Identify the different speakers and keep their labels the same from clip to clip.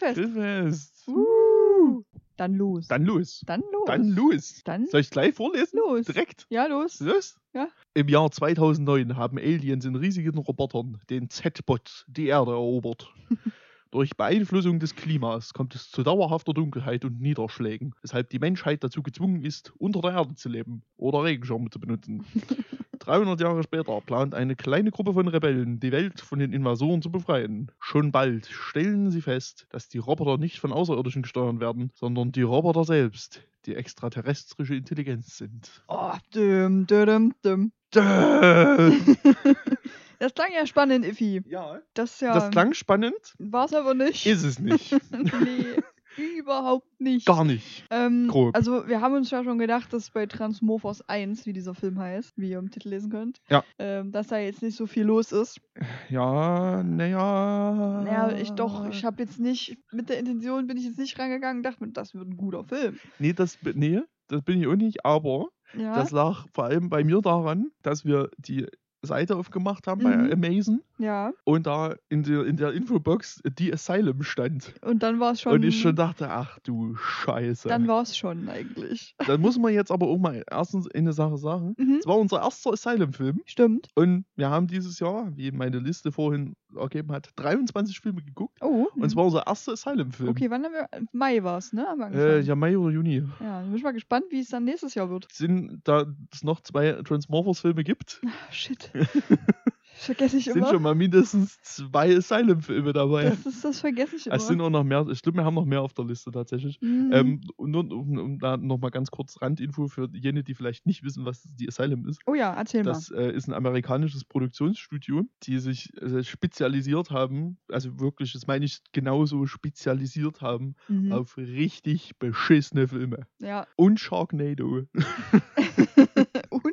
Speaker 1: Grillfest.
Speaker 2: Grillfest.
Speaker 1: Uh. Dann los.
Speaker 2: Dann los.
Speaker 1: Dann los.
Speaker 2: Dann los.
Speaker 1: Dann
Speaker 2: Soll ich gleich vorlesen?
Speaker 1: los.
Speaker 2: Direkt.
Speaker 1: Ja, los.
Speaker 2: Los?
Speaker 1: Ja.
Speaker 2: Im Jahr 2009 haben Aliens in riesigen Robotern, den Z-Bot, die Erde erobert. Durch Beeinflussung des Klimas kommt es zu dauerhafter Dunkelheit und Niederschlägen, weshalb die Menschheit dazu gezwungen ist, unter der Erde zu leben oder Regenschirme zu benutzen. 300 Jahre später plant eine kleine Gruppe von Rebellen, die Welt von den Invasoren zu befreien. Schon bald stellen sie fest, dass die Roboter nicht von Außerirdischen gesteuert werden, sondern die Roboter selbst, die extraterrestrische Intelligenz sind.
Speaker 1: Oh, düm, düm, düm.
Speaker 2: Dö.
Speaker 1: Das klang ja spannend, Iffi.
Speaker 2: Ja,
Speaker 1: Das ja.
Speaker 2: das klang spannend,
Speaker 1: War's aber nicht.
Speaker 2: ist es nicht.
Speaker 1: nee, überhaupt nicht.
Speaker 2: Gar nicht.
Speaker 1: Ähm,
Speaker 2: Grob.
Speaker 1: Also wir haben uns ja schon gedacht, dass bei Transmorphos 1, wie dieser Film heißt, wie ihr im Titel lesen könnt,
Speaker 2: Ja.
Speaker 1: ähm, dass da jetzt nicht so viel los ist.
Speaker 2: Ja, naja.
Speaker 1: Naja, ich doch, ich habe jetzt nicht, mit der Intention bin ich jetzt nicht rangegangen, dachte mir, das wird ein guter Film.
Speaker 2: Nee, das, nee, das bin ich auch nicht, aber
Speaker 1: Ja,
Speaker 2: das lag vor allem bei mir daran, dass wir die Seite aufgemacht haben
Speaker 1: Mhm.
Speaker 2: bei Amazon
Speaker 1: ja.
Speaker 2: und da in der, in der Infobox die Asylum stand.
Speaker 1: Und dann war es schon.
Speaker 2: und ich schon dachte, ach du Scheiße.
Speaker 1: Dann war es schon eigentlich.
Speaker 2: Dann muss man jetzt aber auch mal erstens eine Sache sagen.
Speaker 1: Mhm.
Speaker 2: Es war unser erster Asylum-Film
Speaker 1: Stimmt.
Speaker 2: und wir haben dieses Jahr, wie meine Liste vorhin ergeben hat, 23 Filme geguckt.
Speaker 1: Oh.
Speaker 2: Und es war unser erster Asylum-Film.
Speaker 1: Okay, wann haben wir. Mai war es, ne?
Speaker 2: Äh, ja, Mai oder Juni.
Speaker 1: ja, dann bin ich mal gespannt, wie es dann nächstes Jahr wird.
Speaker 2: Sind, da es noch zwei Transmorphers-Filme gibt,
Speaker 1: Ah, shit. Das vergesse ich
Speaker 2: sind
Speaker 1: immer.
Speaker 2: schon mal mindestens zwei Asylum-Filme dabei.
Speaker 1: Das, ist, das vergesse ich immer.
Speaker 2: Es sind auch noch mehr, ich glaube, wir haben noch mehr auf der Liste tatsächlich.
Speaker 1: Mhm.
Speaker 2: Ähm, und nur, um, um da nochmal ganz kurz Randinfo für jene, die vielleicht nicht wissen, was die Asylum ist.
Speaker 1: oh ja, erzähl
Speaker 2: Das äh, ist ein amerikanisches Produktionsstudio, die sich äh, spezialisiert haben, also wirklich, das meine ich genauso spezialisiert haben,
Speaker 1: mal. Mhm.
Speaker 2: auf richtig beschissene Filme.
Speaker 1: Ja.
Speaker 2: Und Sharknado.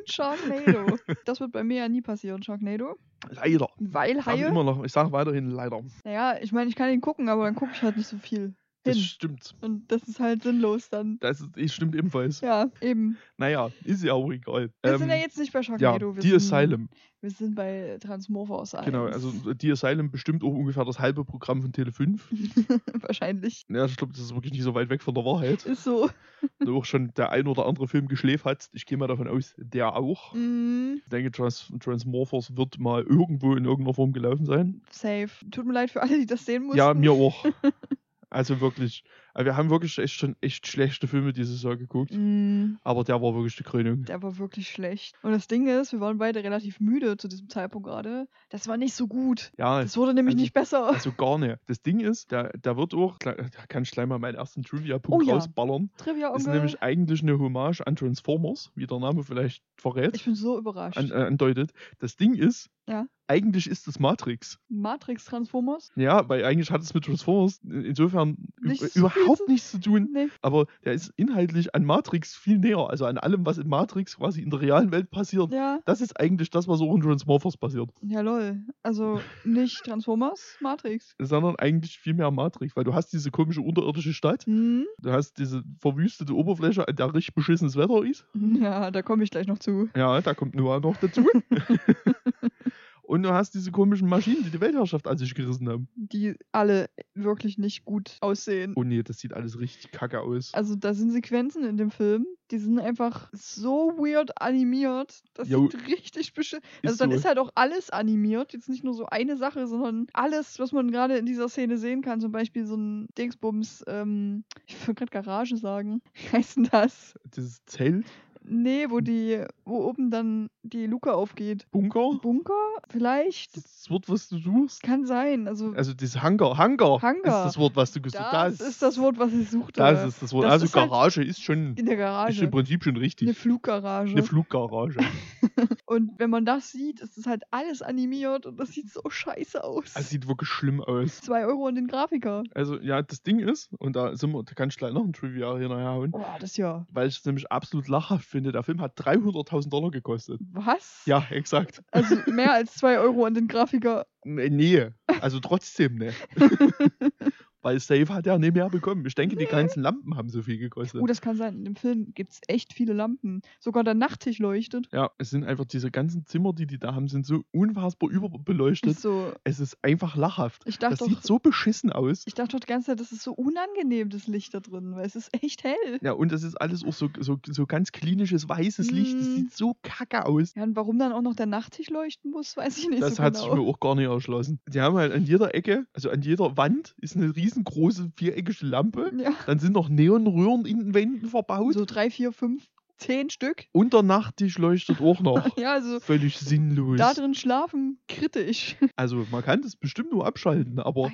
Speaker 1: Sharknado. Das wird bei mir ja nie passieren, Sharknado.
Speaker 2: Leider.
Speaker 1: Weil Haie.
Speaker 2: immer noch, ich sage weiterhin leider.
Speaker 1: Naja, ich meine, ich kann ihn gucken, aber dann gucke ich halt nicht so viel
Speaker 2: Das
Speaker 1: hin.
Speaker 2: stimmt.
Speaker 1: Und das ist halt sinnlos dann.
Speaker 2: Das ist, das stimmt ebenfalls.
Speaker 1: Ja, eben.
Speaker 2: Naja, ist ja auch egal.
Speaker 1: Wir sind ja
Speaker 2: Ähm,
Speaker 1: jetzt nicht bei
Speaker 2: ja,
Speaker 1: Sharknado. wir
Speaker 2: die
Speaker 1: sind,
Speaker 2: Asylum.
Speaker 1: Wir sind bei Transmorphos 1.
Speaker 2: Genau, also die Asylum bestimmt auch ungefähr das halbe Programm von Tele 5.
Speaker 1: Wahrscheinlich.
Speaker 2: Ja, ich glaube, das ist wirklich nicht so weit weg von der Wahrheit.
Speaker 1: Ist so.
Speaker 2: Und auch schon der ein oder andere Film geschläft hat. Ich gehe mal davon aus, der auch.
Speaker 1: Mm,
Speaker 2: Ich denke, Trans Transmorphers wird mal irgendwo in irgendeiner Form gelaufen sein.
Speaker 1: safe. Tut mir leid für alle, die das sehen mussten.
Speaker 2: Ja, mir auch. Also wirklich. Also wir haben wirklich echt schon echt schlechte Filme dieses Jahr geguckt.
Speaker 1: Mm,
Speaker 2: Aber der war wirklich die Krönung.
Speaker 1: der war wirklich schlecht. Und das Ding ist, wir waren beide relativ müde zu diesem Zeitpunkt gerade. Das war nicht so gut.
Speaker 2: Ja,
Speaker 1: Das wurde nämlich
Speaker 2: also-
Speaker 1: nicht besser.
Speaker 2: also gar nicht. Das Ding ist, der, der wird auch, da kann ich gleich mal meinen ersten Trivia-Punkt
Speaker 1: Oh ja.
Speaker 2: rausballern.
Speaker 1: Trivia
Speaker 2: Das ist nämlich eigentlich eine Hommage an Transformers, wie der Name vielleicht verrät,
Speaker 1: Ich bin so überrascht.
Speaker 2: an, äh, andeutet. Das Ding ist,
Speaker 1: Ja.
Speaker 2: eigentlich ist es Matrix.
Speaker 1: Matrix Transformers?
Speaker 2: Ja, weil eigentlich hat es mit Transformers insofern ü-
Speaker 1: Nichts zu viel
Speaker 2: überhaupt nichts zu tun.
Speaker 1: Nee.
Speaker 2: Aber der ist inhaltlich an Matrix viel näher. Also an allem, was in Matrix quasi in der realen Welt passiert.
Speaker 1: Ja.
Speaker 2: Das ist eigentlich das, was auch in Transmorphers passiert.
Speaker 1: Ja, lol. Also nicht Transformers, Matrix.
Speaker 2: Sondern eigentlich viel mehr Matrix, weil du hast diese komische unterirdische Stadt,
Speaker 1: Hm?
Speaker 2: du hast diese verwüstete Oberfläche, an der richtig beschissenes Wetter ist.
Speaker 1: Ja, da komme ich gleich noch zu.
Speaker 2: Ja, da kommt Noah noch dazu. Und du hast diese komischen Maschinen, die die Weltherrschaft an sich gerissen haben.
Speaker 1: Die alle wirklich nicht gut aussehen.
Speaker 2: Oh nee, das sieht alles richtig kacke aus.
Speaker 1: Also da sind Sequenzen in dem Film, die sind einfach so weird animiert. Das
Speaker 2: Jo.
Speaker 1: sieht richtig beschissen. Also dann
Speaker 2: so.
Speaker 1: ist halt auch alles animiert. Jetzt nicht nur so eine Sache, sondern alles, was man gerade in dieser Szene sehen kann. Zum Beispiel so ein Dingsbums, ähm, ich würde gerade Garage sagen. Wie heißt denn das?
Speaker 2: Dieses Zelt,
Speaker 1: Nee, wo die, wo oben dann die Luke aufgeht.
Speaker 2: Bunker,
Speaker 1: Bunker? Vielleicht?
Speaker 2: das Wort, was du suchst.
Speaker 1: Kann sein. Also,
Speaker 2: Also dieses Hangar, Hangar,
Speaker 1: Hangar.
Speaker 2: ist das Wort, was du gesucht
Speaker 1: das, ist das Wort, was ich suchte.
Speaker 2: Das ist das Wort.
Speaker 1: Das
Speaker 2: also
Speaker 1: ist halt
Speaker 2: Garage ist schon
Speaker 1: in der
Speaker 2: ist
Speaker 1: Garage.
Speaker 2: im Prinzip schon richtig.
Speaker 1: Eine Fluggarage.
Speaker 2: Eine Fluggarage.
Speaker 1: Und wenn man das sieht, ist es halt alles animiert und das sieht so scheiße aus.
Speaker 2: Das sieht wirklich schlimm aus.
Speaker 1: Zwei Euro an den Grafiker.
Speaker 2: Also ja, das Ding ist, und da sind wir, da kann ich gleich noch ein Trivia hier nachher hauen,
Speaker 1: Oh, das ja.
Speaker 2: weil ich es nämlich absolut lachhaft finde. Der Film hat 300.000 Dollar gekostet.
Speaker 1: Was?
Speaker 2: Ja, exakt.
Speaker 1: Also mehr als zwei Euro an den Grafiker.
Speaker 2: Nee, nee. also trotzdem, ne. Weil Safe hat ja nicht mehr bekommen. Ich denke, die ganzen Lampen haben so viel gekostet.
Speaker 1: Oh, das kann sein. In dem Film gibt es echt viele Lampen. Sogar der Nachttisch leuchtet.
Speaker 2: Ja, es sind einfach diese ganzen Zimmer, die die da haben, sind so unfassbar überbeleuchtet.
Speaker 1: Ist so,
Speaker 2: Es ist einfach lachhaft.
Speaker 1: ich dachte
Speaker 2: Das
Speaker 1: doch,
Speaker 2: sieht so beschissen aus.
Speaker 1: ich dachte doch die ganze Zeit, das ist so unangenehm, das Licht da drin, weil es ist echt hell.
Speaker 2: Ja, und es ist alles auch so, so, so ganz klinisches weißes Licht. Das
Speaker 1: Mm.
Speaker 2: sieht so kacke aus.
Speaker 1: Ja, und warum dann auch noch der Nachttisch leuchten muss, weiß ich nicht
Speaker 2: Das
Speaker 1: so
Speaker 2: hat
Speaker 1: genau.
Speaker 2: sich mir auch gar nicht erschlossen. Die haben halt an jeder Ecke, also an jeder Wand, ist eine riesengroße viereckige Lampe.
Speaker 1: ja,
Speaker 2: Dann sind noch Neonröhren in den Wänden verbaut.
Speaker 1: so drei, vier, fünf, zehn Stück.
Speaker 2: Und der Nachttisch leuchtet auch noch.
Speaker 1: Ja, also
Speaker 2: Völlig sinnlos.
Speaker 1: da drin schlafen, kritisch.
Speaker 2: Also man kann das bestimmt nur abschalten, aber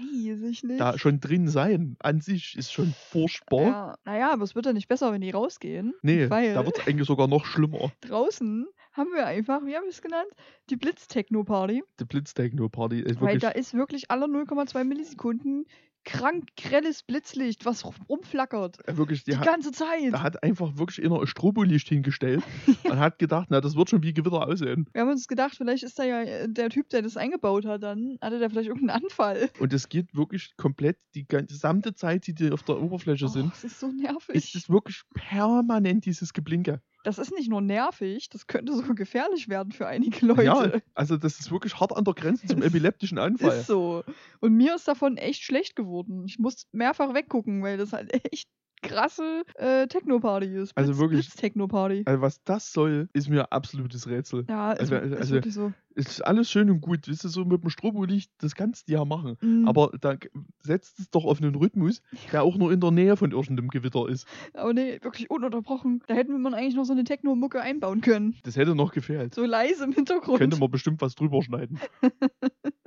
Speaker 2: da schon drin sein an sich ist schon furchtbar.
Speaker 1: ja, naja, aber es wird ja nicht besser, wenn die rausgehen.
Speaker 2: Nee,
Speaker 1: weil
Speaker 2: da wird es eigentlich sogar noch schlimmer.
Speaker 1: draußen haben wir einfach, wie haben wir es genannt? Die Blitz-Techno-Party.
Speaker 2: Die Blitztechno-Party ist
Speaker 1: Weil da ist wirklich alle 0,2 Millisekunden krank grelles Blitzlicht, was rumflackert.
Speaker 2: äh, wirklich die
Speaker 1: Die
Speaker 2: hat,
Speaker 1: ganze Zeit.
Speaker 2: da hat einfach wirklich einer ein Strobolicht hingestellt und hat gedacht, na, das wird schon wie Gewitter aussehen.
Speaker 1: Wir haben uns gedacht, vielleicht ist da ja äh, der Typ, der das eingebaut hat, dann hatte der vielleicht irgendeinen Anfall.
Speaker 2: Und es geht wirklich komplett die gesamte Zeit, die die auf der Oberfläche
Speaker 1: Oh,
Speaker 2: sind,
Speaker 1: das ist so nervig.
Speaker 2: ist es wirklich permanent dieses Geblinke.
Speaker 1: Das ist nicht nur nervig, das könnte sogar gefährlich werden für einige Leute.
Speaker 2: Ja, also das ist wirklich hart an der Grenze zum epileptischen Anfall.
Speaker 1: Ist so. Und mir ist davon echt schlecht geworden. Ich muss mehrfach weggucken, weil das halt echt krasse äh, Techno-Party ist.
Speaker 2: Also wirklich-
Speaker 1: Techno-Party.
Speaker 2: Also was das soll, ist mir absolutes Rätsel.
Speaker 1: Ja, ist,
Speaker 2: also-
Speaker 1: ist
Speaker 2: also-
Speaker 1: wirklich so.
Speaker 2: Es ist alles schön und gut, weißt du, so mit dem Strobolicht, das kannst du ja machen.
Speaker 1: Mhm.
Speaker 2: Aber da setzt es doch auf einen Rhythmus, der auch nur in der Nähe von irgendeinem Gewitter ist.
Speaker 1: Aber nee, wirklich ununterbrochen. Da hätten wir eigentlich noch so eine Techno-Mucke einbauen können.
Speaker 2: Das hätte noch gefehlt.
Speaker 1: So leise im Hintergrund.
Speaker 2: Könnte man bestimmt was drüber schneiden.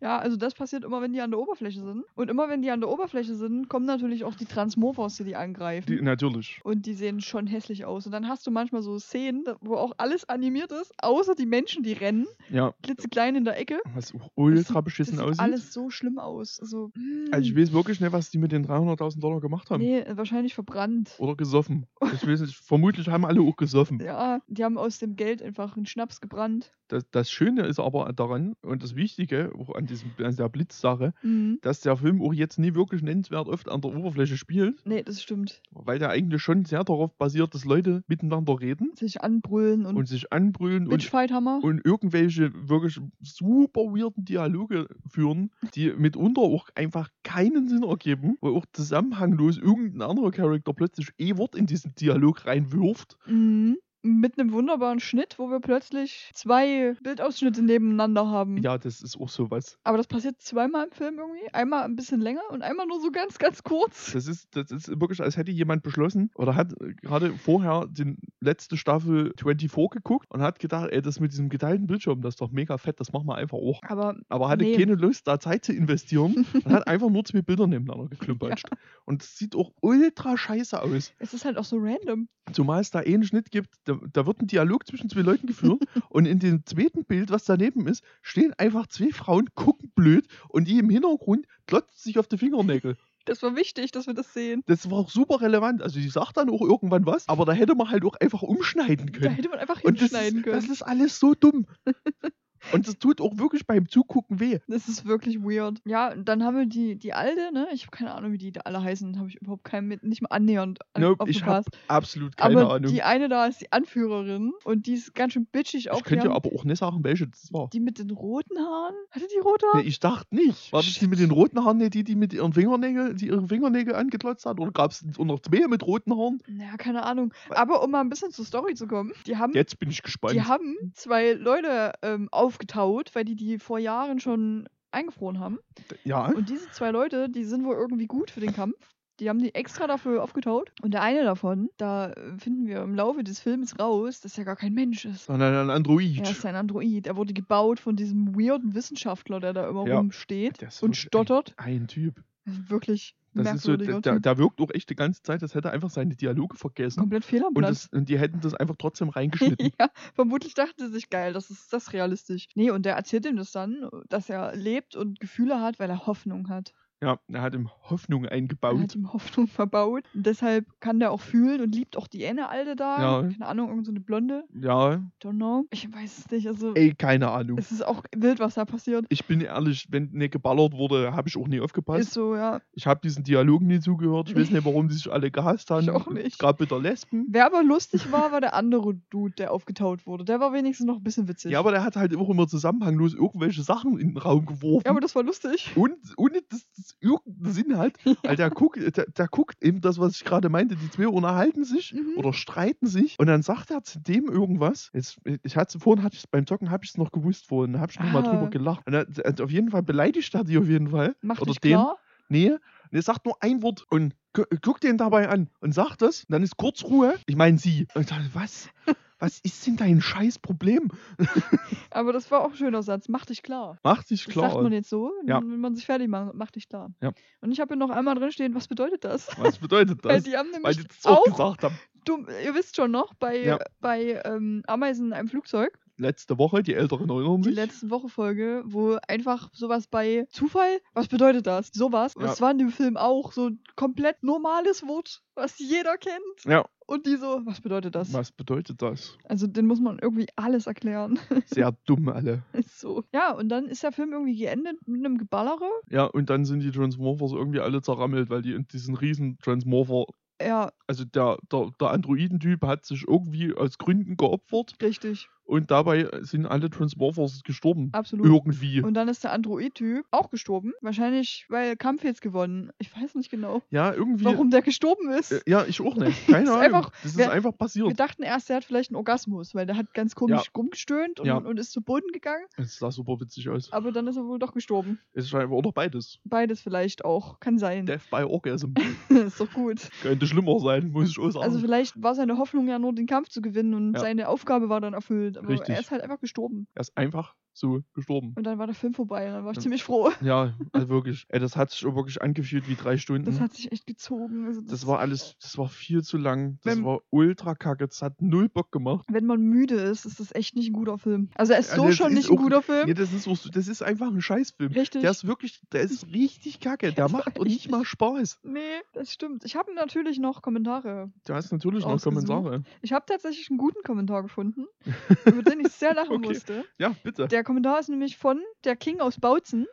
Speaker 1: Ja, also das passiert immer, wenn die an der Oberfläche sind. Und immer wenn die an der Oberfläche sind, kommen natürlich auch die Transmorphos, die die angreifen.
Speaker 2: Die, natürlich.
Speaker 1: und die sehen schon hässlich aus. Und dann hast du manchmal so Szenen, wo auch alles animiert ist, außer die Menschen, die rennen,
Speaker 2: Ja,
Speaker 1: klitzeklein in der Ecke.
Speaker 2: was auch
Speaker 1: Das
Speaker 2: ultra
Speaker 1: Das
Speaker 2: beschissen
Speaker 1: sieht
Speaker 2: aussieht.
Speaker 1: alles so schlimm aus. Also,
Speaker 2: Also ich
Speaker 1: mm,
Speaker 2: weiß wirklich nicht, was die mit den 300.000 Dollar gemacht haben.
Speaker 1: nee, wahrscheinlich verbrannt.
Speaker 2: Oder gesoffen. Ich weiß nicht, vermutlich haben alle auch gesoffen.
Speaker 1: Ja, die haben aus dem Geld einfach einen Schnaps gebrannt.
Speaker 2: Das, das Schöne ist aber daran, und das Wichtige, auch an, diesem, an der Blitzsache,
Speaker 1: Mhm.
Speaker 2: dass der Film auch jetzt nie wirklich nennenswert oft an der Oberfläche spielt,
Speaker 1: Nee, das stimmt.
Speaker 2: weil der eigentlich schon sehr darauf basiert, dass Leute miteinander reden
Speaker 1: Sich anbrüllen und,
Speaker 2: und sich anbrüllen und, und irgendwelche wirklich super weirden Dialoge führen, die mitunter auch einfach keinen Sinn ergeben, wo auch zusammenhanglos irgendein anderer Charakter plötzlich eh Wort in diesen Dialog reinwirft.
Speaker 1: Mhm. Mit einem wunderbaren Schnitt, wo wir plötzlich zwei Bildausschnitte nebeneinander haben.
Speaker 2: Ja, das ist auch sowas.
Speaker 1: Aber das passiert zweimal im Film irgendwie. Einmal ein bisschen länger und einmal nur so ganz, ganz kurz.
Speaker 2: Das ist, das ist wirklich, als hätte jemand beschlossen oder hat gerade vorher die letzte Staffel 24 geguckt und hat gedacht, ey, das mit diesem geteilten Bildschirm, das ist doch mega fett, das machen wir einfach auch.
Speaker 1: Aber
Speaker 2: Aber hatte
Speaker 1: Nee.
Speaker 2: keine Lust, da Zeit zu investieren und hat einfach nur zwei Bilder nebeneinander geklumpatscht. Und es sieht auch ultra scheiße aus.
Speaker 1: es ist halt auch so random.
Speaker 2: Zumal es da eh einen Schnitt gibt, da, da wird ein Dialog zwischen zwei Leuten geführt und in dem zweiten Bild, was daneben ist, stehen einfach zwei Frauen, gucken blöd und die im Hintergrund klotzt sich auf die Fingernägel.
Speaker 1: Das war wichtig, dass wir das sehen.
Speaker 2: Das war auch super relevant. Also die sagt dann auch irgendwann was, aber da hätte man halt auch einfach umschneiden
Speaker 1: Da
Speaker 2: können.
Speaker 1: hätte man einfach
Speaker 2: Und das
Speaker 1: hinschneiden können.
Speaker 2: das ist alles so dumm. Und das tut auch wirklich beim Zugucken weh.
Speaker 1: Das ist wirklich weird. Ja, und dann haben wir die, die Alte, ne? Ich habe keine Ahnung, wie die da alle heißen. Habe ich überhaupt keinen mit, nicht mal annähernd an-
Speaker 2: Nope, ich habe absolut keine
Speaker 1: aber
Speaker 2: Ahnung.
Speaker 1: die eine da ist die Anführerin und die ist ganz schön bitchig auch.
Speaker 2: ich könnte
Speaker 1: haben-
Speaker 2: aber auch nicht sagen, welche das war.
Speaker 1: die mit den roten Haaren? Hatte die rote
Speaker 2: Nee,
Speaker 1: Haare?
Speaker 2: ich dachte nicht. War das die mit den roten Haaren, nicht die, die mit ihren Fingernägeln, die ihre Fingernägel angeklotzt hat? Oder gab es noch zwei mit roten Haaren?
Speaker 1: Naja, keine Ahnung. Aber um mal ein bisschen zur Story zu kommen, die haben
Speaker 2: Jetzt bin ich gespannt.
Speaker 1: Die haben zwei Leute ähm, aufgetaut, weil die die vor Jahren schon eingefroren haben.
Speaker 2: ja,
Speaker 1: Und diese zwei Leute, die sind wohl irgendwie gut für den Kampf. Die haben die extra dafür aufgetaut. Und der eine davon, da finden wir im Laufe des Films raus, dass er gar kein Mensch ist.
Speaker 2: sondern ein Android.
Speaker 1: Er ist ein Android. Er wurde gebaut von diesem weirden Wissenschaftler, der da immer
Speaker 2: Ja.
Speaker 1: rumsteht und stottert.
Speaker 2: Ein, ein Typ.
Speaker 1: Wirklich
Speaker 2: Das ist so,
Speaker 1: Typ.
Speaker 2: der wirkt auch echt die ganze Zeit, als hätte er einfach seine Dialoge vergessen.
Speaker 1: Komplett fehl am
Speaker 2: Und,
Speaker 1: Platz.
Speaker 2: das, und die hätten das einfach trotzdem reingeschnitten.
Speaker 1: ja, vermutlich dachte er sich, geil, das ist das realistisch. Nee, und der erzählt ihm das dann, dass er lebt und Gefühle hat, weil er Hoffnung hat.
Speaker 2: Ja, er hat ihm Hoffnung
Speaker 1: Er
Speaker 2: eingebaut.
Speaker 1: hat ihm Hoffnung verbaut. Und deshalb kann der auch fühlen und liebt auch die eine Alte da.
Speaker 2: Ja.
Speaker 1: Keine Ahnung, irgendeine so eine Blonde.
Speaker 2: Ja,
Speaker 1: Don't know. Ich weiß es nicht. Also,
Speaker 2: ey, keine Ahnung.
Speaker 1: es ist auch wild, was da passiert.
Speaker 2: Ich bin ehrlich, wenn nicht geballert wurde, habe ich auch nie aufgepasst.
Speaker 1: Ist so, ja.
Speaker 2: Ich habe diesen Dialogen nie zugehört. Ich weiß nicht, warum die sich alle gehasst haben.
Speaker 1: Ich auch nicht.
Speaker 2: Gerade mit der Lesben.
Speaker 1: Wer aber lustig war, war der andere Dude, der aufgetaut wurde. Der war wenigstens noch ein bisschen witzig.
Speaker 2: Ja, aber der hat halt auch immer zusammenhanglos irgendwelche Sachen in den Raum geworfen.
Speaker 1: Ja, aber das war lustig.
Speaker 2: und ohne dass das irgendeinen Sinn hat. Weil der guckt, der, der guckt eben das, was ich gerade meinte, die zwei unterhalten sich
Speaker 1: Mhm.
Speaker 2: oder streiten sich und dann sagt er zu dem irgendwas. Jetzt, ich hatte vorhin hatte ich beim Zocken habe ich es noch gewusst vorhin, habe ich noch mal
Speaker 1: Ah.
Speaker 2: drüber gelacht. Und er, auf jeden Fall beleidigt er die auf jeden Fall.
Speaker 1: Macht
Speaker 2: oder
Speaker 1: dich
Speaker 2: den.
Speaker 1: klar.
Speaker 2: Nee, und er sagt nur ein Wort und gu guckt den dabei an und sagt das. Und dann ist kurz Ruhe. Ich meine sie. Und dachte, was? Was ist denn dein scheiß Problem?
Speaker 1: Aber das war auch ein schöner Satz. Mach dich klar.
Speaker 2: Mach dich
Speaker 1: Das
Speaker 2: klar.
Speaker 1: sagt man jetzt so,
Speaker 2: Ja.
Speaker 1: wenn man sich fertig macht. Mach dich klar.
Speaker 2: Ja.
Speaker 1: Und ich habe hier noch einmal drin stehen, was bedeutet das?
Speaker 2: Was bedeutet
Speaker 1: Weil
Speaker 2: das?
Speaker 1: die haben
Speaker 2: Weil
Speaker 1: nämlich
Speaker 2: die das auch
Speaker 1: auch,
Speaker 2: gesagt haben.
Speaker 1: dumm, ihr wisst schon noch, bei,
Speaker 2: Ja.
Speaker 1: bei ähm, Ameisen in einem Flugzeug,
Speaker 2: Letzte Woche, die Älteren erinnern
Speaker 1: die
Speaker 2: sich.
Speaker 1: letzte Woche Folge, wo einfach sowas bei Zufall, was bedeutet das? Sowas.
Speaker 2: Ja.
Speaker 1: Das war in dem Film auch so ein komplett normales Wort, was jeder kennt.
Speaker 2: Ja.
Speaker 1: Und die so, was bedeutet das?
Speaker 2: Was bedeutet das?
Speaker 1: Also den muss man irgendwie alles erklären.
Speaker 2: Sehr dumm alle.
Speaker 1: So. Ja, und dann ist der Film irgendwie geendet mit einem Geballere.
Speaker 2: Ja, und dann sind die Transmorphers irgendwie alle zerrammelt, weil die in diesen riesen Transmorpher,
Speaker 1: Ja,
Speaker 2: also der, der, der Androidentyp hat sich irgendwie aus Gründen geopfert
Speaker 1: richtig.
Speaker 2: Und dabei sind alle Transmorphers gestorben.
Speaker 1: Absolut.
Speaker 2: Irgendwie.
Speaker 1: Und dann ist der Android-Typ auch gestorben. Wahrscheinlich, weil Kampf jetzt gewonnen. Ich weiß nicht genau,
Speaker 2: ja, irgendwie.
Speaker 1: warum der gestorben ist.
Speaker 2: Äh, Ja, ich auch nicht. Keine Ahnung.
Speaker 1: einfach-
Speaker 2: das ist
Speaker 1: wer-
Speaker 2: einfach
Speaker 1: Wir
Speaker 2: passiert.
Speaker 1: dachten erst, er hat vielleicht einen Orgasmus, weil der hat ganz komisch rumgestöhnt und,
Speaker 2: Ja.
Speaker 1: und ist zu Boden gegangen.
Speaker 2: Es sah super witzig aus.
Speaker 1: Aber dann ist er wohl doch gestorben.
Speaker 2: Es ist einfach oder beides.
Speaker 1: Beides vielleicht auch. Kann sein.
Speaker 2: Death by Orgasm.
Speaker 1: ist doch gut.
Speaker 2: Könnte schlimmer sein, muss ich auch sagen.
Speaker 1: Also vielleicht war seine Hoffnung ja nur, den Kampf zu gewinnen und
Speaker 2: Ja.
Speaker 1: seine Aufgabe war dann erfüllt. Aber
Speaker 2: Richtig.
Speaker 1: er ist halt einfach gestorben.
Speaker 2: er ist einfach so gestorben.
Speaker 1: Und dann war der Film vorbei. Und dann war ich
Speaker 2: Ja.
Speaker 1: ziemlich froh.
Speaker 2: Ja, also wirklich. Ey, das hat sich wirklich angefühlt wie drei Stunden.
Speaker 1: Das hat sich echt gezogen. Also
Speaker 2: Mhm. Das war alles, das war viel zu lang. Das
Speaker 1: Wenn-
Speaker 2: war ultra kacke. Das hat null Bock gemacht.
Speaker 1: wenn man müde ist, ist das echt nicht ein guter Film. Also er ist
Speaker 2: Also
Speaker 1: so
Speaker 2: das
Speaker 1: schon
Speaker 2: ist
Speaker 1: nicht ein
Speaker 2: auch-
Speaker 1: guter Film.
Speaker 2: Nee, das ist, auch das ist einfach ein Scheißfilm.
Speaker 1: Richtig.
Speaker 2: Der ist wirklich, der ist richtig kacke. Der
Speaker 1: ist
Speaker 2: macht auch nicht mal Spaß.
Speaker 1: Nee, das stimmt. Ich habe natürlich noch Kommentare.
Speaker 2: Du hast natürlich noch. Kommentare.
Speaker 1: Ich habe tatsächlich einen guten Kommentar gefunden, über den ich sehr lachen
Speaker 2: Okay.
Speaker 1: musste.
Speaker 2: Ja, bitte.
Speaker 1: Der Kommentar ist nämlich von der King aus Bautzen.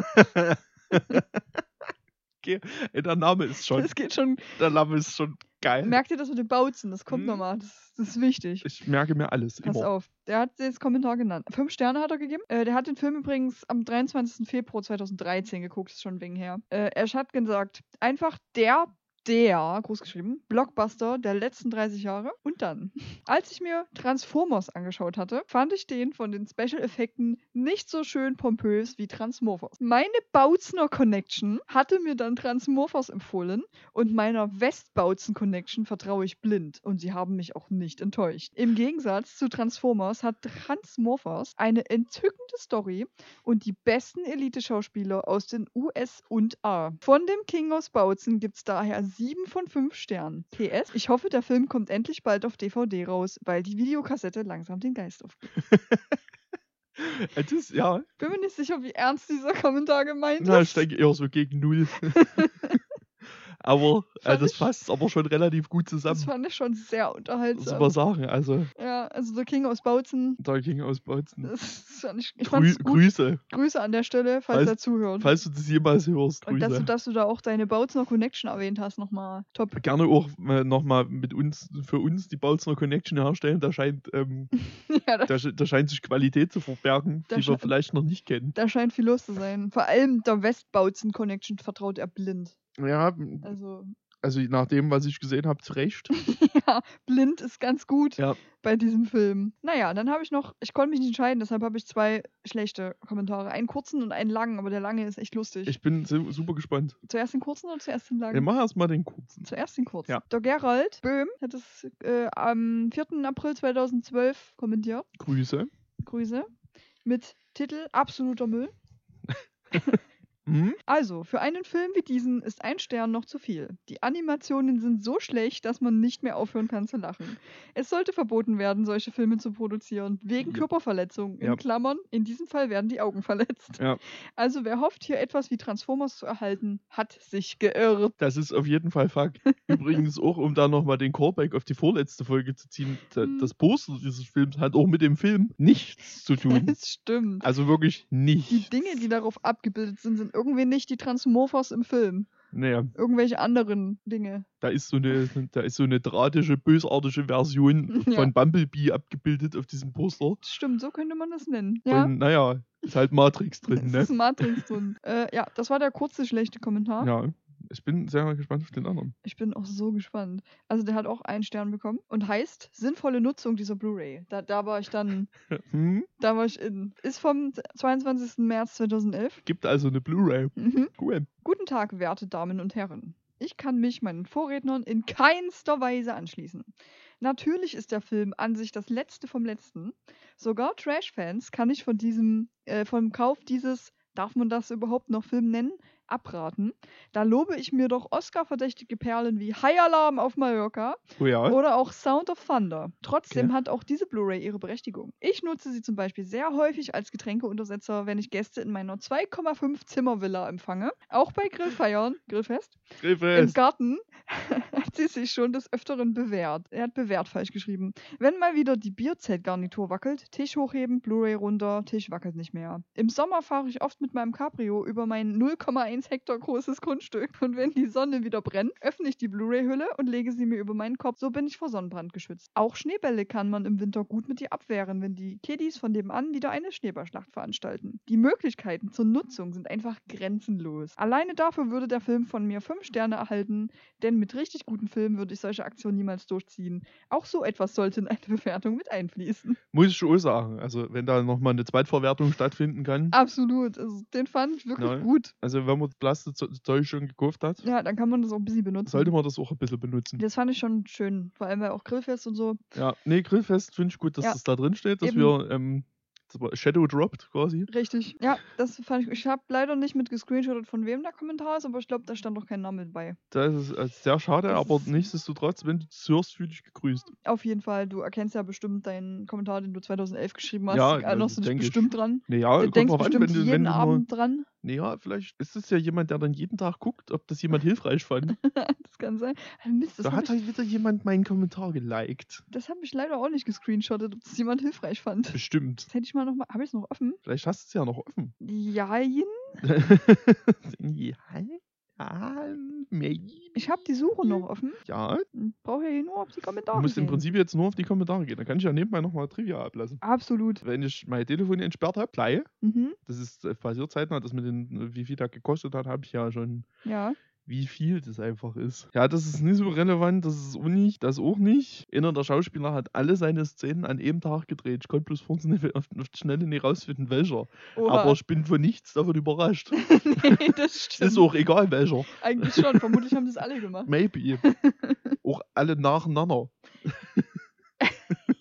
Speaker 2: Ey, der Name ist schon,
Speaker 1: Es geht schon.
Speaker 2: der Name ist schon geil.
Speaker 1: Merkt ihr das mit dem Bautzen? Das kommt
Speaker 2: Mhm.
Speaker 1: nochmal. Das, das ist wichtig.
Speaker 2: Ich merke mir alles.
Speaker 1: Pass
Speaker 2: immer.
Speaker 1: auf. Der hat jetzt Kommentar genannt. Fünf Sterne hat er gegeben. Äh, der hat den Film übrigens am 23. Februar 2013 geguckt. Ist schon wenig her. Äh, er hat gesagt, einfach der, der, großgeschrieben, Blockbuster der letzten 30 Jahre. Und dann, als ich mir Transformers angeschaut hatte, fand ich den von den Special-Effekten nicht so schön pompös wie Transmorphers. Meine Bautzner Connection hatte mir dann Transmorphers empfohlen und meiner Westbautzen Connection vertraue ich blind und sie haben mich auch nicht enttäuscht. Im Gegensatz zu Transformers hat Transmorphers eine entzückende Story und die besten Elite-Schauspieler aus den US und A. Von dem King aus Bautzen gibt es daher 7 von 5 Sternen. PS, ich hoffe, der Film kommt endlich bald auf DVD raus, weil die Videokassette langsam den Geist aufgibt.
Speaker 2: Das, ja,
Speaker 1: Bin mir nicht sicher, wie ernst dieser Kommentar gemeint
Speaker 2: na, ich
Speaker 1: ist.
Speaker 2: denke eher so gegen null. aber äh, das
Speaker 1: ich-
Speaker 2: fasst aber schon relativ gut
Speaker 1: Das
Speaker 2: zusammen.
Speaker 1: fand ich schon sehr
Speaker 2: Muss
Speaker 1: unterhaltsam.
Speaker 2: man sagen. Also,
Speaker 1: Ja, also der King aus Bautzen,
Speaker 2: da ging aus Bautzen.
Speaker 1: das fand ich, ich
Speaker 2: Grü
Speaker 1: gut.
Speaker 2: Grüße.
Speaker 1: Grüße an der Stelle, falls,
Speaker 2: Falls-
Speaker 1: er zuhört.
Speaker 2: Falls du das jemals hörst,
Speaker 1: Und dass du,
Speaker 2: Grüße.
Speaker 1: dass du da auch deine Bautzner Connection erwähnt hast, nochmal top.
Speaker 2: Gerne auch äh, nochmal mit uns, für uns die Bautzner Connection herstellen. Da scheint, ähm,
Speaker 1: ja, da,
Speaker 2: da, da scheint sich Qualität zu verbergen, die wir vielleicht noch nicht kennen.
Speaker 1: da scheint viel los zu sein. Vor allem der Westbautzen Connection vertraut er blind.
Speaker 2: Ja,
Speaker 1: Also,
Speaker 2: also nach dem, was ich gesehen habe, zu Recht.
Speaker 1: ja, blind ist ganz gut
Speaker 2: Ja.
Speaker 1: bei diesem Film. Naja, dann habe ich noch, ich konnte mich nicht entscheiden, deshalb habe ich zwei schlechte Kommentare. Einen kurzen und einen langen, aber der lange ist echt lustig.
Speaker 2: Ich bin su- super gespannt.
Speaker 1: zuerst den kurzen oder zuerst den langen?
Speaker 2: Ja, mach erstmal den kurzen.
Speaker 1: Zuerst den kurzen.
Speaker 2: Ja.
Speaker 1: Der Gerald Böhm hat es äh, am 4. April 2012 kommentiert.
Speaker 2: Grüße.
Speaker 1: Grüße. Mit Titel Absoluter Müll.
Speaker 2: Hm?
Speaker 1: Also, für einen Film wie diesen ist ein Stern noch zu viel. Die Animationen sind so schlecht, dass man nicht mehr aufhören kann zu lachen. Es sollte verboten werden, solche Filme zu produzieren, wegen
Speaker 2: Ja.
Speaker 1: Körperverletzung. In
Speaker 2: Ja.
Speaker 1: Klammern, in diesem Fall werden die Augen verletzt.
Speaker 2: Ja.
Speaker 1: Also, wer hofft, hier etwas wie Transformers zu erhalten, hat sich geirrt.
Speaker 2: Das ist auf jeden Fall Fakt. Übrigens auch, um da nochmal den Callback auf die vorletzte Folge zu ziehen,
Speaker 1: Hm.
Speaker 2: das Poster dieses Films hat auch mit dem Film nichts zu tun.
Speaker 1: Es stimmt.
Speaker 2: Also wirklich
Speaker 1: Die
Speaker 2: nicht.
Speaker 1: Dinge, die darauf abgebildet sind, sind irgendwie nicht die Transmorphers im Film.
Speaker 2: Naja,
Speaker 1: Irgendwelche anderen Dinge.
Speaker 2: da ist so eine, da ist so eine drahtische, bösartige Version
Speaker 1: Ja.
Speaker 2: von Bumblebee abgebildet auf diesem Poster.
Speaker 1: Stimmt, so könnte man das nennen. Ja.
Speaker 2: Und naja, ist halt Matrix drin, ne?
Speaker 1: ist Matrix drin. Äh, ja, das war der kurze, schlechte Kommentar.
Speaker 2: Ja. Ich bin sehr gespannt auf den anderen.
Speaker 1: Ich bin auch so gespannt. Also, der hat auch einen Stern bekommen und heißt sinnvolle Nutzung dieser Blu-ray. Da, da war ich dann,
Speaker 2: Hm?
Speaker 1: da war ich in. Ist vom 22. März 2011.
Speaker 2: Gibt also eine Blu-ray.
Speaker 1: Mhm.
Speaker 2: Cool.
Speaker 1: Guten Tag, werte Damen und Herren. Ich kann mich meinen Vorrednern in keinster Weise anschließen. Natürlich ist der Film an sich das Letzte vom Letzten. Sogar Trash-Fans kann ich von diesem, äh, vom Kauf dieses, darf man das überhaupt noch Film nennen, abraten. Da lobe ich mir doch Oscar-verdächtige Perlen wie High Alarm auf Mallorca
Speaker 2: Oh ja.
Speaker 1: oder auch Sound of Thunder. Trotzdem
Speaker 2: Okay.
Speaker 1: hat auch diese Blu-ray ihre Berechtigung. Ich nutze sie zum Beispiel sehr häufig als Getränkeuntersetzer, wenn ich Gäste in meiner 2,5 Zimmer-Villa empfange. Auch bei Grillfeiern, Grillfest, im
Speaker 2: Grillfest.
Speaker 1: Garten hat sie sich schon des Öfteren bewährt. Er hat bewährt falsch geschrieben. Wenn mal wieder die Bierzeltgarnitur wackelt, Tisch hochheben, Blu-ray runter, Tisch wackelt nicht mehr. Im Sommer fahre ich oft mit meinem Cabrio über mein 0,1 Hektar großes Grundstück und wenn die Sonne wieder brennt, öffne ich die Blu-ray-Hülle und lege sie mir über meinen Kopf. So bin ich vor Sonnenbrand geschützt. Auch Schneebälle kann man im Winter gut mit ihr abwehren, wenn die Kiddies von nebenan wieder eine Schneeballschlacht veranstalten. Die Möglichkeiten zur Nutzung sind einfach grenzenlos. Alleine dafür würde der Film von mir 5 Sterne erhalten, denn mit richtig guten Filmen würde ich solche Aktionen niemals durchziehen. Auch so etwas sollte in eine Bewertung mit einfließen.
Speaker 2: Muss ich schon sagen. Also, wenn da nochmal eine Zweitverwertung stattfinden kann.
Speaker 1: Absolut. Also, den fand ich wirklich
Speaker 2: Ja.
Speaker 1: gut.
Speaker 2: Also, wenn man das Zeug schon gekauft hat,
Speaker 1: Ja, dann kann man das auch ein bisschen benutzen.
Speaker 2: sollte man das auch ein bisschen benutzen.
Speaker 1: das fand ich schon schön. Vor allem weil auch Grillfest und so.
Speaker 2: Ja, nee, Grillfest finde ich gut, dass
Speaker 1: Ja.
Speaker 2: das da drin steht, dass
Speaker 1: Eben.
Speaker 2: wir ähm, Shadow dropped quasi.
Speaker 1: Richtig. Ja, das fand ich. Ich habe leider nicht mit gescreenshottet, von wem der Kommentar ist, aber ich glaube, da stand doch kein Name bei.
Speaker 2: Das ist äh, sehr schade,
Speaker 1: Das
Speaker 2: aber nichtsdestotrotz, wenn du das hörst, fühle dich gegrüßt.
Speaker 1: Auf jeden Fall, du erkennst ja bestimmt deinen Kommentar, den du 2011 geschrieben hast.
Speaker 2: Ja,
Speaker 1: erinnerst du
Speaker 2: das
Speaker 1: dich
Speaker 2: denk ich.
Speaker 1: bestimmt dran.
Speaker 2: Naja,
Speaker 1: du denkst
Speaker 2: drauf an,
Speaker 1: bestimmt
Speaker 2: wenn du, wenn
Speaker 1: jeden
Speaker 2: du nur,
Speaker 1: Abend dran.
Speaker 2: Naja, vielleicht ist es ja jemand, der dann jeden Tag guckt, ob das jemand hilfreich fand.
Speaker 1: das kann sein. Ah, Mist, das
Speaker 2: da hat halt wieder jemand meinen Kommentar geliked.
Speaker 1: das hab ich leider auch nicht gescreenshottet, ob das jemand hilfreich fand.
Speaker 2: Bestimmt.
Speaker 1: Das hätte ich mal noch mal. Habe ich es noch offen?
Speaker 2: Vielleicht hast du es ja noch offen.
Speaker 1: Jein.
Speaker 2: ja, maybe.
Speaker 1: Ich habe die Suche noch offen.
Speaker 2: Ja,
Speaker 1: Brauche ja hier nur auf die Kommentare.
Speaker 2: du musst im
Speaker 1: gehen.
Speaker 2: Prinzip jetzt nur auf die Kommentare gehen. Dann kann ich ja nebenbei nochmal Trivia ablassen.
Speaker 1: Absolut.
Speaker 2: Wenn ich mein Telefon entsperrt habe, gleich,
Speaker 1: Mhm.
Speaker 2: das ist äh, passiert zeitnah, das mit den, wie viel das gekostet hat, habe ich ja schon,
Speaker 1: Ja.
Speaker 2: Wie viel das einfach ist. Ja, das ist nicht so relevant, das ist auch nicht, das auch nicht. Einer der Schauspieler hat alle seine Szenen an einem Tag gedreht. Ich konnte bloß nicht auf, auf die Schnelle nicht rausfinden, welcher.
Speaker 1: Oha.
Speaker 2: Aber ich bin von nichts davon überrascht.
Speaker 1: nee, das stimmt.
Speaker 2: ist auch egal, welcher.
Speaker 1: Eigentlich schon. Vermutlich haben das alle gemacht.
Speaker 2: Maybe. auch alle nacheinander.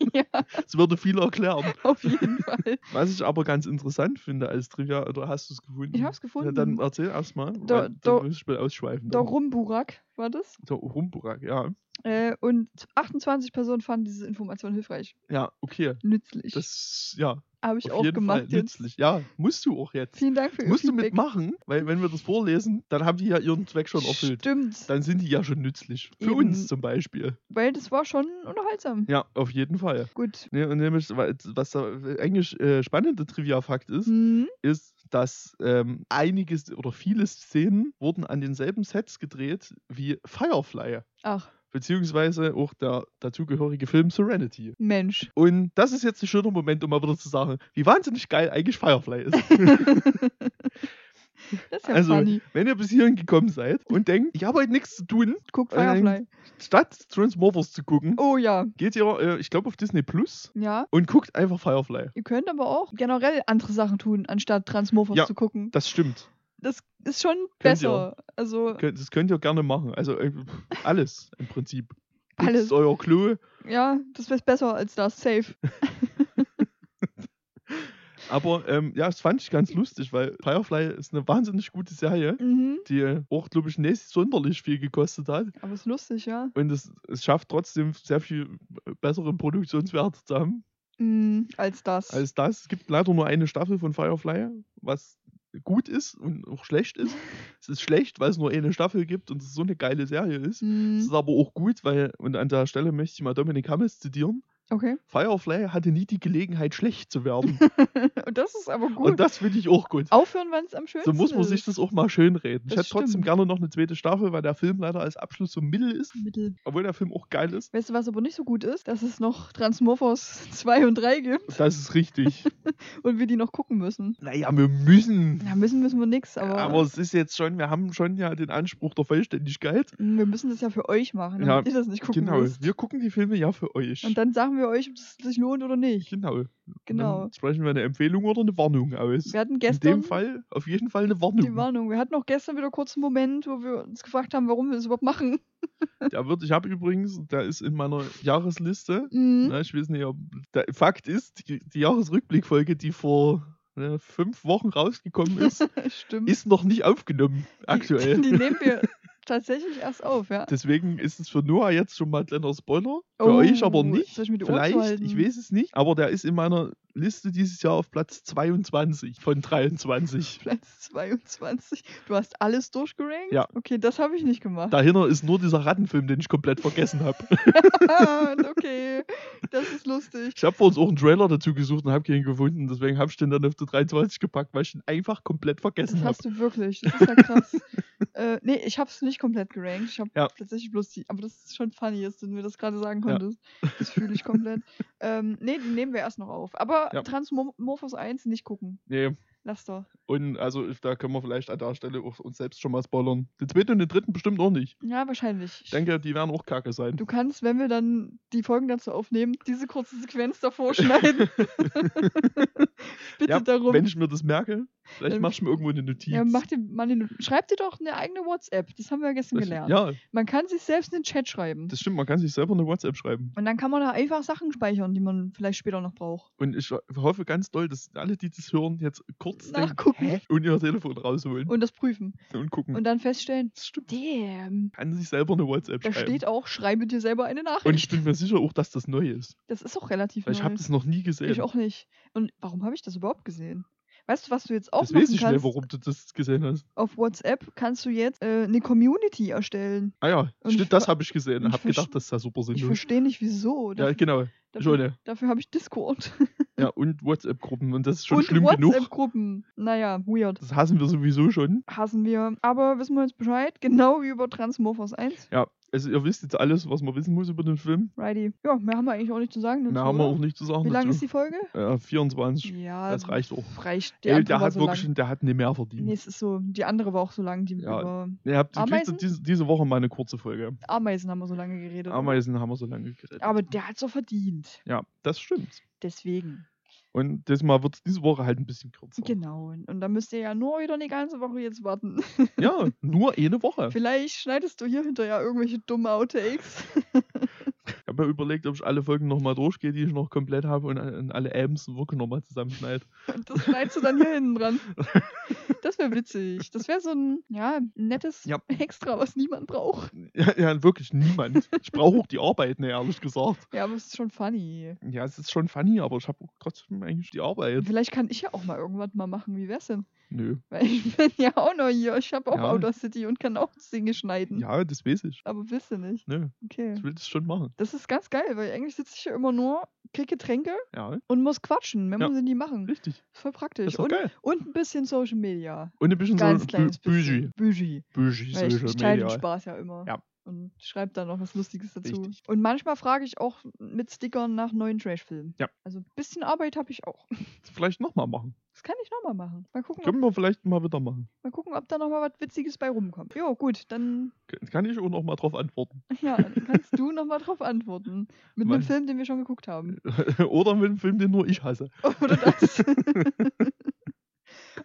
Speaker 1: ja,
Speaker 2: Das würde viel erklären.
Speaker 1: auf jeden Fall.
Speaker 2: Was ich aber ganz interessant finde als Trivia, oder hast du es gefunden?
Speaker 1: Ich hab's
Speaker 2: Ja,
Speaker 1: gefunden.
Speaker 2: dann erzähl erstmal.
Speaker 1: Da- da-
Speaker 2: Da muss ich mal ausschweifen.
Speaker 1: Der Rumburak war das.
Speaker 2: Der Rumburak, ja.
Speaker 1: Äh, und 28 Personen fanden diese Information hilfreich.
Speaker 2: Ja, okay.
Speaker 1: Nützlich.
Speaker 2: Das, ja,
Speaker 1: habe ich auch gemacht
Speaker 2: Fall
Speaker 1: jetzt.
Speaker 2: nützlich. Ja, musst du auch jetzt.
Speaker 1: Vielen Dank für
Speaker 2: Musst du
Speaker 1: Feedback.
Speaker 2: mitmachen, weil wenn wir das vorlesen, dann haben die ja ihren Zweck schon erfüllt.
Speaker 1: Stimmt.
Speaker 2: Dann sind die ja schon nützlich. Für
Speaker 1: Eben.
Speaker 2: uns zum Beispiel.
Speaker 1: Weil das war schon unterhaltsam.
Speaker 2: Ja, auf jeden Fall.
Speaker 1: Gut.
Speaker 2: Ne, und nämlich, wa- was da eigentlich äh, spannende Trivia-Fakt ist,
Speaker 1: Hm.
Speaker 2: ist, dass ähm, einige oder viele Szenen wurden an denselben Sets gedreht wie Firefly.
Speaker 1: Ach,
Speaker 2: Beziehungsweise auch der dazugehörige Film Serenity.
Speaker 1: Mensch.
Speaker 2: Und das ist jetzt ein schöner Moment, um mal wieder zu sagen, wie wahnsinnig geil eigentlich Firefly ist.
Speaker 1: Das ist ja
Speaker 2: Also,
Speaker 1: funny.
Speaker 2: Wenn ihr bis hierhin gekommen seid und denkt, ich habe heute nichts zu tun,
Speaker 1: Guck
Speaker 2: äh,
Speaker 1: Firefly.
Speaker 2: statt Transmorphers zu gucken,
Speaker 1: Oh ja.
Speaker 2: geht ihr, äh, ich glaube, auf Disney Plus
Speaker 1: Ja.
Speaker 2: und guckt einfach Firefly.
Speaker 1: Ihr könnt aber auch generell andere Sachen tun, anstatt Transmorphers
Speaker 2: Ja.
Speaker 1: zu gucken.
Speaker 2: Das stimmt.
Speaker 1: Das ist schon
Speaker 2: Könnt ihr.
Speaker 1: besser. Also,
Speaker 2: Könnt- Das könnt ihr gerne machen. Also äh, alles im Prinzip.
Speaker 1: Alles.
Speaker 2: euer Klo.
Speaker 1: ja, das wäre besser als das. Safe.
Speaker 2: Aber ähm, ja, das fand ich ganz lustig, weil Firefly ist eine wahnsinnig gute Serie,
Speaker 1: Mhm.
Speaker 2: die auch, glaube ich, nicht sonderlich viel gekostet hat.
Speaker 1: Aber ist lustig, ja.
Speaker 2: Und es, es schafft trotzdem sehr viel bessere Produktionswerte zu haben
Speaker 1: Mhm. Als das.
Speaker 2: als das. Es gibt leider nur eine Staffel von Firefly, was gut ist und auch schlecht ist. es ist schlecht, weil es nur eine Staffel gibt und es so eine geile Serie ist. Es
Speaker 1: Mhm.
Speaker 2: ist aber auch gut, weil, und an der Stelle möchte ich mal Dominik Hammes zitieren,
Speaker 1: Okay.
Speaker 2: Firefly hatte nie die Gelegenheit, schlecht zu werden.
Speaker 1: Und das ist aber gut.
Speaker 2: Und das finde ich auch gut.
Speaker 1: Aufhören, wenn es am schönsten
Speaker 2: So muss man
Speaker 1: ist.
Speaker 2: sich das auch mal schön reden. Ich hätte trotzdem gerne noch eine zweite Staffel, weil der Film leider als Abschluss so mittel ist,
Speaker 1: Mittel.
Speaker 2: obwohl der Film auch geil ist.
Speaker 1: Weißt du, was aber nicht so gut ist? Dass es noch Transmorphos 2 und 3 gibt
Speaker 2: Das ist richtig.
Speaker 1: und wir die noch gucken müssen.
Speaker 2: naja, wir müssen.
Speaker 1: Ja, müssen müssen wir nix, aber,
Speaker 2: Aber es ist jetzt schon, wir haben schon ja den Anspruch der Vollständigkeit.
Speaker 1: wir müssen das ja für euch machen,
Speaker 2: Ja,
Speaker 1: damit ihr das nicht gucken
Speaker 2: Genau,
Speaker 1: müsst.
Speaker 2: wir gucken die Filme ja für euch.
Speaker 1: Und dann sagen wir euch, ob es sich lohnt oder nicht.
Speaker 2: genau.
Speaker 1: Genau.
Speaker 2: Dann sprechen wir eine Empfehlung oder eine Warnung aus.
Speaker 1: Wir hatten
Speaker 2: In
Speaker 1: gestern
Speaker 2: dem Fall auf jeden Fall eine Warnung.
Speaker 1: die Warnung. Wir hatten auch gestern wieder kurz einen Moment, wo wir uns gefragt haben, warum wir das überhaupt machen.
Speaker 2: Der wird, ich habe übrigens, der ist in meiner Jahresliste.
Speaker 1: Mhm.
Speaker 2: Na, ich weiß nicht, ob. Der Fakt ist, die, die Jahresrückblickfolge, die vor ne, fünf Wochen rausgekommen ist, ist noch nicht aufgenommen aktuell.
Speaker 1: Die, die nehmen wir tatsächlich erst auf, ja.
Speaker 2: Deswegen ist es für Noah jetzt schon mal ein kleiner Spoiler. Für euch aber
Speaker 1: Oh,
Speaker 2: nicht. Vielleicht, ich weiß es nicht. Aber der ist in meiner Liste dieses Jahr auf Platz 22 von 23.
Speaker 1: Platz 22. Du hast alles durchgerankt?
Speaker 2: Ja.
Speaker 1: Okay, das habe ich nicht gemacht.
Speaker 2: Dahinter ist nur dieser Rattenfilm, den ich komplett vergessen habe.
Speaker 1: okay, das ist lustig.
Speaker 2: Ich habe vor uns auch einen Trailer dazu gesucht und habe keinen gefunden. Deswegen habe ich den dann auf die 23 gepackt, weil ich den einfach komplett vergessen
Speaker 1: Das
Speaker 2: habe.
Speaker 1: hast du wirklich. Das ist ja krass. äh, nee, ich habe es nicht komplett gerankt. Ich habe
Speaker 2: Ja.
Speaker 1: tatsächlich bloß die. Aber das ist schon funny, dass du mir das gerade sagen
Speaker 2: Ja.
Speaker 1: konntest. Das fühle ich komplett. ähm, nee, den nehmen wir erst noch auf. Aber
Speaker 2: Ja.
Speaker 1: Transmorphos 1 nicht gucken.
Speaker 2: Nee.
Speaker 1: Lass doch.
Speaker 2: Und also da können wir vielleicht an der Stelle auch uns selbst schon mal spoilern. Den zweiten und den dritten bestimmt auch nicht.
Speaker 1: Ja, wahrscheinlich.
Speaker 2: Ich denke, die werden auch kacke sein.
Speaker 1: Du kannst, wenn wir dann die Folgen dazu aufnehmen, diese kurze Sequenz davor schneiden. Bitte
Speaker 2: ja,
Speaker 1: darum.
Speaker 2: wenn ich mir das merke, vielleicht
Speaker 1: Ähm,
Speaker 2: machst du mir irgendwo eine Notiz.
Speaker 1: ja, mach dir mal eine, schreib dir doch eine eigene WhatsApp. Das haben wir gestern
Speaker 2: das,
Speaker 1: gelernt.
Speaker 2: ja,
Speaker 1: Man kann sich selbst einen Chat schreiben.
Speaker 2: das stimmt. Man kann sich selber eine WhatsApp schreiben.
Speaker 1: Und dann kann man da einfach Sachen speichern, die man vielleicht später noch braucht.
Speaker 2: Und ich hoffe ganz doll, dass alle, die das hören, jetzt kurz
Speaker 1: Nachgucken.
Speaker 2: denken, und ihr Telefon rausholen und,
Speaker 1: Und das prüfen.
Speaker 2: gucken.
Speaker 1: Und dann feststellen,
Speaker 2: das stimmt.
Speaker 1: damn,
Speaker 2: Kann sich selber eine WhatsApp
Speaker 1: da
Speaker 2: schreiben.
Speaker 1: steht auch, schreibe dir selber eine Nachricht.
Speaker 2: und ich bin mir sicher auch, dass das neu ist.
Speaker 1: das ist auch relativ
Speaker 2: Weil ich habe
Speaker 1: neu.
Speaker 2: das noch nie gesehen.
Speaker 1: Ich auch nicht. Und warum habe ich das überhaupt gesehen? Weißt du, was du jetzt auch
Speaker 2: das
Speaker 1: machen
Speaker 2: weiß ich
Speaker 1: kannst?
Speaker 2: nicht, warum du das gesehen hast.
Speaker 1: Auf WhatsApp kannst du jetzt äh, eine Community erstellen.
Speaker 2: Ah ja,
Speaker 1: Und ich
Speaker 2: stimmt, das habe ich gesehen.
Speaker 1: und ich
Speaker 2: Hab gedacht, das ist ja super
Speaker 1: Ich
Speaker 2: sinnlos.
Speaker 1: verstehe nicht, wieso.
Speaker 2: Ja, genau.
Speaker 1: Dafür, dafür habe ich Discord.
Speaker 2: Ja, und WhatsApp-Gruppen. Und das ist schon
Speaker 1: Und
Speaker 2: schlimm genug.
Speaker 1: WhatsApp-Gruppen. Naja, weird.
Speaker 2: Das hassen wir sowieso schon.
Speaker 1: Hassen wir. Aber wissen wir jetzt Bescheid? Genau wie über Transmorphos 1.
Speaker 2: Ja, also ihr wisst jetzt alles, was man wissen muss über den Film.
Speaker 1: Righty. Ja, mehr haben wir eigentlich auch nicht zu sagen. Dazu,
Speaker 2: Mehr haben wir
Speaker 1: oder?
Speaker 2: auch nicht zu sagen
Speaker 1: Wie lang
Speaker 2: dazu.
Speaker 1: ist die Folge?
Speaker 2: Ja, 24.
Speaker 1: Ja,
Speaker 2: Das reicht auch.
Speaker 1: reicht. Die
Speaker 2: Ey,
Speaker 1: andere
Speaker 2: der hat
Speaker 1: so
Speaker 2: wirklich,
Speaker 1: lang.
Speaker 2: der hat nicht mehr verdient.
Speaker 1: Nee, es ist so. Die andere war auch so lang. Die
Speaker 2: Ja.
Speaker 1: über
Speaker 2: Ihr habt
Speaker 1: Ameisen?
Speaker 2: diese, diese Woche mal eine kurze Folge.
Speaker 1: Ameisen haben wir so lange geredet.
Speaker 2: Ameisen haben wir so lange geredet.
Speaker 1: Aber der hat so verdient.
Speaker 2: Ja, das stimmt.
Speaker 1: Deswegen.
Speaker 2: Und diesmal wird es diese Woche halt ein bisschen kürzer.
Speaker 1: Genau. Und dann müsst ihr ja nur wieder eine ganze Woche jetzt warten.
Speaker 2: Ja, nur eine Woche.
Speaker 1: Vielleicht schneidest du hier hinterher irgendwelche dumme Outtakes.
Speaker 2: Ich habe mir überlegt, ob ich alle Folgen nochmal durchgehe, die ich noch komplett habe und an alle Abends wirklich nochmal zusammenschneide.
Speaker 1: Und das schneidest du dann hier hinten dran. Das wäre witzig. Das wäre so ein, ja, nettes
Speaker 2: Ja.
Speaker 1: Extra, was niemand braucht.
Speaker 2: Ja, ja wirklich niemand. Ich brauche auch die Arbeit, ne, ehrlich gesagt.
Speaker 1: Ja, aber es ist schon funny.
Speaker 2: Ja, es ist schon funny, aber ich habe trotzdem eigentlich die Arbeit.
Speaker 1: Vielleicht kann ich ja auch mal irgendwann mal machen. Wie wär's denn?
Speaker 2: Nö.
Speaker 1: Weil ich bin ja auch noch hier. Ich habe auch
Speaker 2: Ja.
Speaker 1: Audacity und kann auch Dinge schneiden.
Speaker 2: Ja, das weiß ich.
Speaker 1: Aber willst du nicht?
Speaker 2: Nö,
Speaker 1: Okay.
Speaker 2: ich will das schon machen.
Speaker 1: Das ist ganz geil, weil eigentlich sitze ich hier immer nur, krieg Getränke
Speaker 2: Ja,
Speaker 1: und muss quatschen. Mehr
Speaker 2: Ja.
Speaker 1: muss ich nie machen.
Speaker 2: richtig.
Speaker 1: Ist voll praktisch. Und,
Speaker 2: geil.
Speaker 1: und ein bisschen Social Media.
Speaker 2: Und ein bisschen
Speaker 1: Ganz
Speaker 2: so
Speaker 1: kleines
Speaker 2: Bü-
Speaker 1: bisschen. Bügi.
Speaker 2: Büschi
Speaker 1: Weil ich,
Speaker 2: Social
Speaker 1: ich teile den
Speaker 2: Media.
Speaker 1: Spaß ja immer.
Speaker 2: Ja.
Speaker 1: Und schreibe dann noch was Lustiges dazu.
Speaker 2: Richtig.
Speaker 1: Und manchmal frage ich auch mit Stickern nach neuen Trash-Filmen.
Speaker 2: Ja.
Speaker 1: Also ein bisschen Arbeit habe ich auch.
Speaker 2: Vielleicht nochmal machen.
Speaker 1: Das kann ich nochmal machen. Mal gucken,
Speaker 2: Können wir vielleicht mal wieder machen.
Speaker 1: mal gucken, ob da nochmal was Witziges bei rumkommt. Jo, gut, dann
Speaker 2: Kann ich auch nochmal drauf antworten.
Speaker 1: ja, dann kannst du nochmal drauf antworten. Mit einem
Speaker 2: Mein-
Speaker 1: Film, den wir schon geguckt haben.
Speaker 2: Oder mit einem Film, den nur ich hasse.
Speaker 1: Oder das.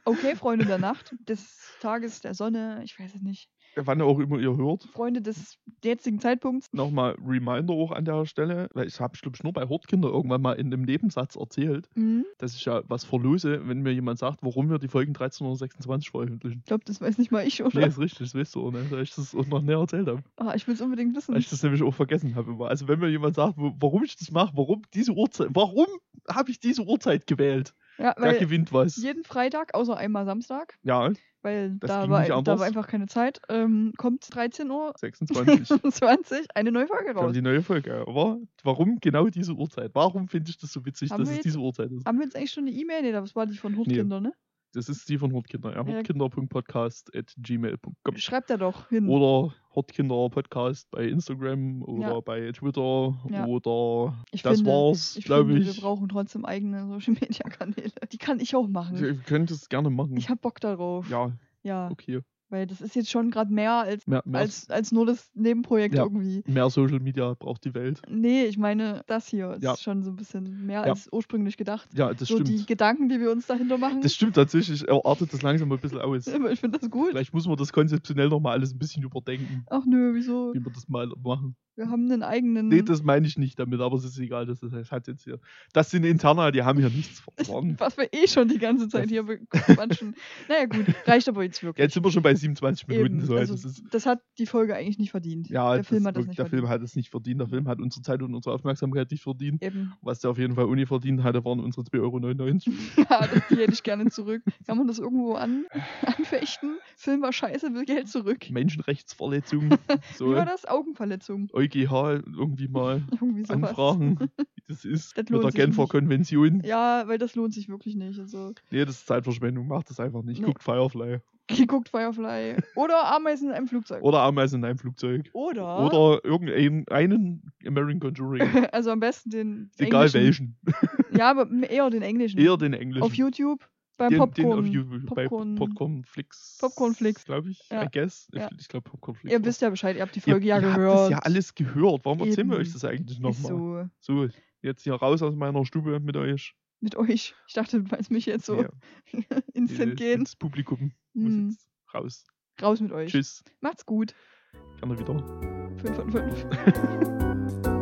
Speaker 1: okay, Freunde der Nacht, des Tages, der Sonne, ich weiß es nicht.
Speaker 2: Wann auch immer ihr hört.
Speaker 1: Freunde des jetzigen Zeitpunkts.
Speaker 2: Nochmal Reminder auch an der Stelle, weil ich habe, glaube ich, nur bei Hortkinder irgendwann mal in einem Nebensatz erzählt,
Speaker 1: Mhm.
Speaker 2: dass ich ja was verlose, wenn mir jemand sagt, warum wir die Folgen 13 oder 26 veröffentlichen.
Speaker 1: Ich glaube, das weiß nicht mal ich, oder?
Speaker 2: Nee, ist richtig, das weißt du, ne? da ich das auch noch näher erzählt habe.
Speaker 1: Ah, ich will es unbedingt wissen.
Speaker 2: Weil ich das nämlich auch vergessen habe immer. Also wenn mir jemand sagt, warum ich das mache, warum diese Uhrzeit, warum habe ich diese Uhrzeit gewählt?
Speaker 1: Ja,
Speaker 2: Wer gewinnt was?
Speaker 1: jeden Freitag, außer einmal Samstag,
Speaker 2: Ja,
Speaker 1: weil da war, da war einfach keine Zeit, ähm, kommt 13 Uhr
Speaker 2: 26.
Speaker 1: 20 eine neue Folge raus.
Speaker 2: die neue Folge. Aber warum genau diese Uhrzeit? Warum finde ich das so witzig,
Speaker 1: Haben
Speaker 2: dass
Speaker 1: wir
Speaker 2: es
Speaker 1: jetzt-
Speaker 2: diese Uhrzeit ist?
Speaker 1: Haben wir jetzt eigentlich schon eine E-Mail? Nee, das war die von Hurtkinder, ne?
Speaker 2: Das ist die von Hortkinder. Ja, hortkinder.podcast.gmail.com
Speaker 1: Schreibt er doch hin.
Speaker 2: Oder Hortkinder Podcast bei Instagram oder
Speaker 1: Ja.
Speaker 2: bei Twitter
Speaker 1: Ja.
Speaker 2: oder
Speaker 1: Ich
Speaker 2: das
Speaker 1: finde-
Speaker 2: war's,
Speaker 1: ich
Speaker 2: glaube ich.
Speaker 1: wir brauchen trotzdem eigene Social Media Kanäle. Die kann ich auch machen.
Speaker 2: Ihr könnt es gerne machen.
Speaker 1: Ich hab Bock darauf.
Speaker 2: ja,
Speaker 1: Ja,
Speaker 2: okay.
Speaker 1: Weil das ist jetzt schon gerade mehr als,
Speaker 2: Mehr, mehr,
Speaker 1: als, als nur das Nebenprojekt
Speaker 2: Ja.
Speaker 1: irgendwie.
Speaker 2: mehr Social Media braucht die Welt.
Speaker 1: Nee, ich meine, das hier ist
Speaker 2: Ja.
Speaker 1: schon so ein bisschen mehr
Speaker 2: Ja.
Speaker 1: als ursprünglich gedacht.
Speaker 2: Ja, das
Speaker 1: so
Speaker 2: stimmt.
Speaker 1: die Gedanken, die wir uns dahinter machen.
Speaker 2: Das stimmt tatsächlich. Er artet das langsam ein bisschen aus.
Speaker 1: Ich finde das gut.
Speaker 2: Vielleicht muss man das konzeptionell nochmal alles ein bisschen überdenken,
Speaker 1: Ach nö, wieso?
Speaker 2: wie wir das mal machen.
Speaker 1: Wir haben einen eigenen.
Speaker 2: Nee, das meine ich nicht damit, aber es ist egal. Das, das hat jetzt hier. Das sind Interna, die haben hier nichts verloren.
Speaker 1: was wir eh schon die ganze Zeit hier bequatschen. naja, gut, reicht aber jetzt wirklich.
Speaker 2: Jetzt sind wir schon bei 27 Minuten. So,
Speaker 1: also,
Speaker 2: das
Speaker 1: das hat die Folge eigentlich nicht verdient.
Speaker 2: ja,
Speaker 1: der Film hat das nicht
Speaker 2: der
Speaker 1: verdient.
Speaker 2: Film hat es nicht verdient. Der Film hat unsere Zeit und unsere Aufmerksamkeit nicht verdient.
Speaker 1: Eben.
Speaker 2: Was der auf jeden Fall Uni verdient hatte, waren unsere 2,99 Euro.
Speaker 1: Ja, das, die hätte ich gerne zurück. Kann man das irgendwo an, anfechten? Film war scheiße, will Geld zurück.
Speaker 2: Menschenrechtsverletzung. So,
Speaker 1: Wie war das? Augenverletzung.
Speaker 2: EuGH irgendwie mal
Speaker 1: Irgendwie
Speaker 2: anfragen, wie das ist.
Speaker 1: Das
Speaker 2: mit der Genfer
Speaker 1: nicht.
Speaker 2: Konvention.
Speaker 1: Ja, weil das lohnt sich wirklich nicht. Also,
Speaker 2: Nee, das ist Zeitverschwendung. Macht das einfach nicht.
Speaker 1: Nee.
Speaker 2: Guckt Firefly.
Speaker 1: geguckt Firefly. Oder Ameisen in einem Flugzeug.
Speaker 2: Oder Ameisen in einem Flugzeug.
Speaker 1: Oder,
Speaker 2: Oder irgendeinen einen American Conjuring.
Speaker 1: also am besten den
Speaker 2: Egal
Speaker 1: englischen.
Speaker 2: welchen.
Speaker 1: Ja, aber eher den englischen.
Speaker 2: Eher den englischen.
Speaker 1: Auf YouTube beim
Speaker 2: den,
Speaker 1: Popcorn.
Speaker 2: Den auf YouTube, bei
Speaker 1: Popcorn.
Speaker 2: Popcorn Flix.
Speaker 1: Popcorn Flix.
Speaker 2: Glaube ich.
Speaker 1: Ja.
Speaker 2: I guess.
Speaker 1: Ja.
Speaker 2: Ich glaube Popcorn Flix.
Speaker 1: Ihr wisst ja Bescheid, ihr habt die
Speaker 2: Ihr-
Speaker 1: Folge ja
Speaker 2: ihr
Speaker 1: gehört.
Speaker 2: habt das ja alles gehört. Warum erzählen wir
Speaker 1: Eben.
Speaker 2: euch das eigentlich nochmal?
Speaker 1: so.
Speaker 2: So, jetzt hier raus aus meiner Stube mit euch.
Speaker 1: Mit euch. Ich dachte, du meinst mich jetzt so
Speaker 2: Ja,
Speaker 1: instant gehen.
Speaker 2: Das Publikum muss
Speaker 1: Hm,
Speaker 2: jetzt raus.
Speaker 1: raus mit euch.
Speaker 2: Tschüss.
Speaker 1: Macht's gut.
Speaker 2: Gerne wieder.
Speaker 1: 5 von 5.